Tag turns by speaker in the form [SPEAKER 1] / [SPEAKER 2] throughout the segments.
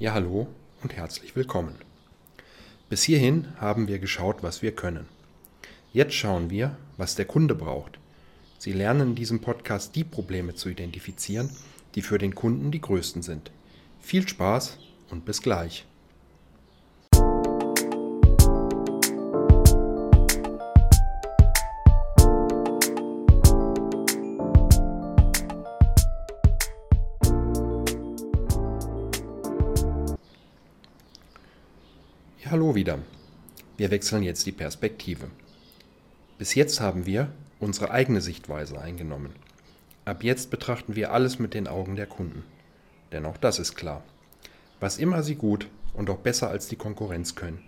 [SPEAKER 1] Ja, hallo und herzlich willkommen. Bis hierhin haben wir geschaut, was wir können. Jetzt schauen wir, was der Kunde braucht. Sie lernen in diesem Podcast die Probleme zu identifizieren, die für den Kunden die größten sind. Viel Spaß und bis gleich. Hallo wieder. Wir wechseln jetzt die Perspektive. Bis jetzt haben wir unsere eigene Sichtweise eingenommen. Ab jetzt betrachten wir alles mit den Augen der Kunden. Denn auch das ist klar. Was immer sie gut und auch besser als die Konkurrenz können.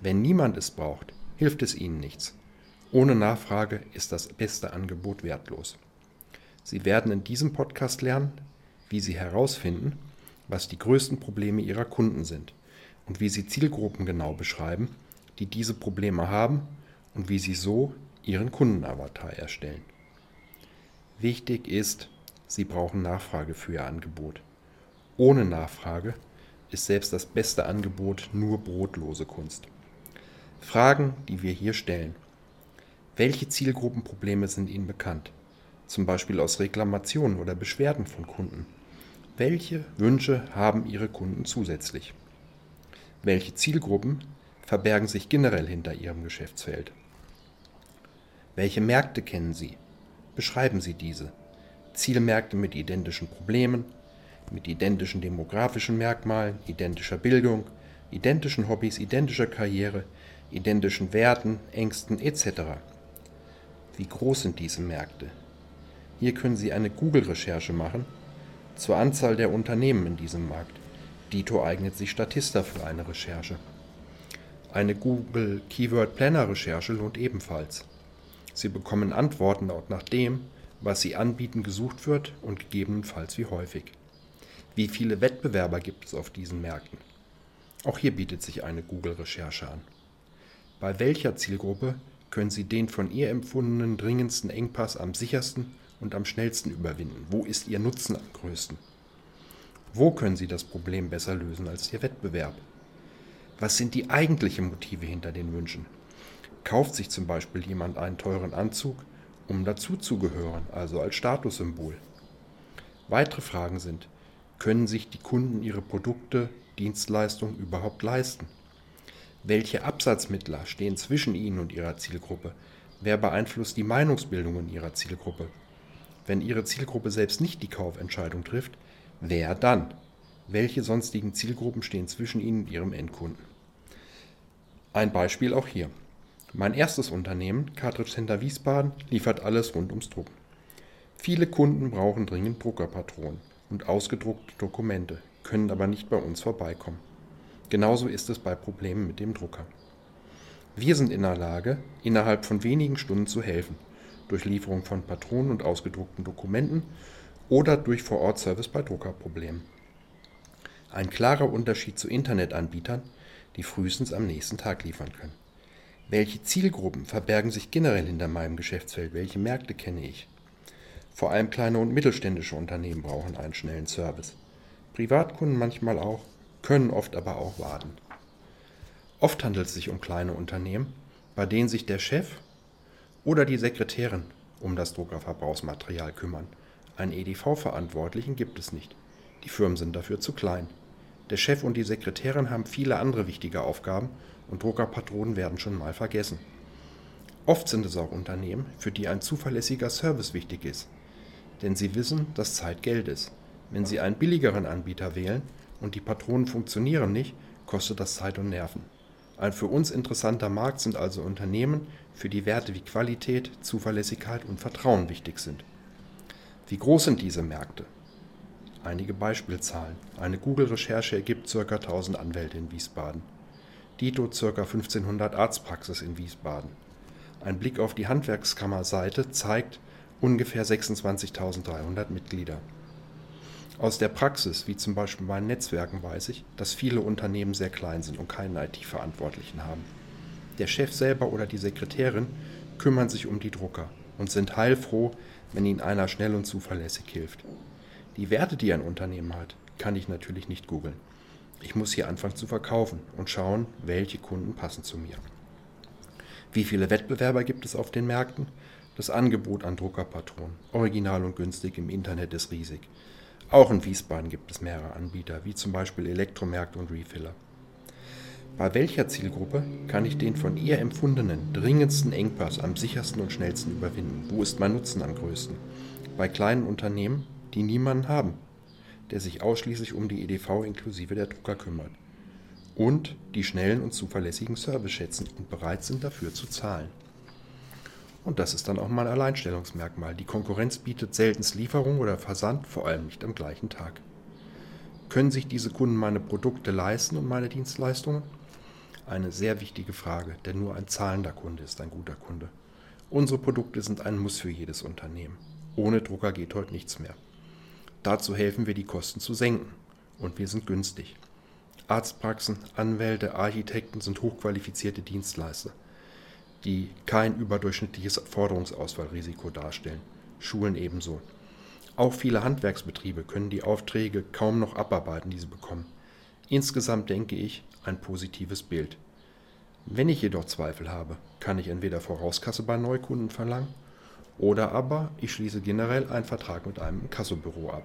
[SPEAKER 1] Wenn niemand es braucht, hilft es ihnen nichts. Ohne Nachfrage ist das beste Angebot wertlos. Sie werden in diesem Podcast lernen, wie Sie herausfinden, was die größten Probleme Ihrer Kunden sind und wie Sie Zielgruppen genau beschreiben, die diese Probleme haben und wie Sie so Ihren Kundenavatar erstellen. Wichtig ist, Sie brauchen Nachfrage für Ihr Angebot. Ohne Nachfrage ist selbst das beste Angebot nur brotlose Kunst. Fragen, die wir hier stellen. Welche Zielgruppenprobleme sind Ihnen bekannt? Zum Beispiel aus Reklamationen oder Beschwerden von Kunden. Welche Wünsche haben Ihre Kunden zusätzlich? Welche Zielgruppen verbergen sich generell hinter Ihrem Geschäftsfeld? Welche Märkte kennen Sie? Beschreiben Sie diese. Zielmärkte mit identischen Problemen, mit identischen demografischen Merkmalen, identischer Bildung, identischen Hobbys, identischer Karriere, identischen Werten, Ängsten etc. Wie groß sind diese Märkte? Hier können Sie eine Google-Recherche machen zur Anzahl der Unternehmen in diesem Markt. Dito eignet sich Statista für eine Recherche. Eine Google Keyword Planner Recherche lohnt ebenfalls. Sie bekommen Antworten auch nach dem, was Sie anbieten, gesucht wird und gegebenenfalls wie häufig. Wie viele Wettbewerber gibt es auf diesen Märkten? Auch hier bietet sich eine Google-Recherche an. Bei welcher Zielgruppe können Sie den von ihr empfundenen dringendsten Engpass am sichersten und am schnellsten überwinden? Wo ist Ihr Nutzen am größten? Wo können Sie das Problem besser lösen als Ihr Wettbewerb? Was sind die eigentlichen Motive hinter den Wünschen? Kauft sich zum Beispiel jemand einen teuren Anzug, um dazuzugehören, also als Statussymbol? Weitere Fragen sind, können sich die Kunden ihre Produkte, Dienstleistungen überhaupt leisten? Welche Absatzmittler stehen zwischen ihnen und ihrer Zielgruppe? Wer beeinflusst die Meinungsbildung in ihrer Zielgruppe? Wenn ihre Zielgruppe selbst nicht die Kaufentscheidung trifft, wer dann? Welche sonstigen Zielgruppen stehen zwischen ihnen und ihrem Endkunden? Ein Beispiel auch hier. Mein erstes Unternehmen, Cartridge Center Wiesbaden, liefert alles rund ums Drucken. Viele Kunden brauchen dringend Druckerpatronen und ausgedruckte Dokumente, können aber nicht bei uns vorbeikommen. Genauso ist es bei Problemen mit dem Drucker. Wir sind in der Lage, innerhalb von wenigen Stunden zu helfen, durch Lieferung von Patronen und ausgedruckten Dokumenten oder durch Vor-Ort-Service bei Druckerproblemen. Ein klarer Unterschied zu Internetanbietern, die frühestens am nächsten Tag liefern können. Welche Zielgruppen verbergen sich generell hinter meinem Geschäftsfeld? Welche Märkte kenne ich? Vor allem kleine und mittelständische Unternehmen brauchen einen schnellen Service. Privatkunden manchmal auch, können oft aber auch warten. Oft handelt es sich um kleine Unternehmen, bei denen sich der Chef oder die Sekretärin um das Druckerverbrauchsmaterial kümmern. Einen EDV-Verantwortlichen gibt es nicht. Die Firmen sind dafür zu klein. Der Chef und die Sekretärin haben viele andere wichtige Aufgaben und Druckerpatronen werden schon mal vergessen. Oft sind es auch Unternehmen, für die ein zuverlässiger Service wichtig ist. Denn sie wissen, dass Zeit Geld ist. Wenn sie einen billigeren Anbieter wählen und die Patronen funktionieren nicht, kostet das Zeit und Nerven. Ein für uns interessanter Markt sind also Unternehmen, für die Werte wie Qualität, Zuverlässigkeit und Vertrauen wichtig sind. Wie groß sind diese Märkte? Einige Beispielzahlen. Eine Google-Recherche ergibt ca. 1000 Anwälte in Wiesbaden. Dito ca. 1500 Arztpraxis in Wiesbaden. Ein Blick auf die Handwerkskammerseite zeigt ungefähr 26.300 Mitglieder. Aus der Praxis, wie zum Beispiel bei Netzwerken, weiß ich, dass viele Unternehmen sehr klein sind und keinen IT-Verantwortlichen haben. Der Chef selber oder die Sekretärin kümmern sich um die Drucker und sind heilfroh, wenn ihnen einer schnell und zuverlässig hilft. Die Werte, die ein Unternehmen hat, kann ich natürlich nicht googeln. Ich muss hier anfangen zu verkaufen und schauen, welche Kunden passen zu mir. Wie viele Wettbewerber gibt es auf den Märkten? Das Angebot an Druckerpatronen, original und günstig im Internet ist riesig. Auch in Wiesbaden gibt es mehrere Anbieter, wie zum Beispiel Elektromärkte und Refiller. Bei welcher Zielgruppe kann ich den von ihr empfundenen dringendsten Engpass am sichersten und schnellsten überwinden? Wo ist mein Nutzen am größten? Bei kleinen Unternehmen, die niemanden haben, der sich ausschließlich um die EDV inklusive der Drucker kümmert und die schnellen und zuverlässigen Service schätzen und bereit sind dafür zu zahlen. Und das ist dann auch mein Alleinstellungsmerkmal. Die Konkurrenz bietet seltenst Lieferung oder Versand, vor allem nicht am gleichen Tag. Können sich diese Kunden meine Produkte leisten und meine Dienstleistungen? Eine sehr wichtige Frage, denn nur ein zahlender Kunde ist ein guter Kunde. Unsere Produkte sind ein Muss für jedes Unternehmen. Ohne Drucker geht heute nichts mehr. Dazu helfen wir, die Kosten zu senken. Und wir sind günstig. Arztpraxen, Anwälte, Architekten sind hochqualifizierte Dienstleister die kein überdurchschnittliches Forderungsausfallrisiko darstellen. Schulen ebenso. Auch viele Handwerksbetriebe können die Aufträge kaum noch abarbeiten, die sie bekommen. Insgesamt denke ich ein positives Bild. Wenn ich jedoch Zweifel habe, kann ich entweder Vorauskasse bei Neukunden verlangen oder aber ich schließe generell einen Vertrag mit einem Kassobüro ab.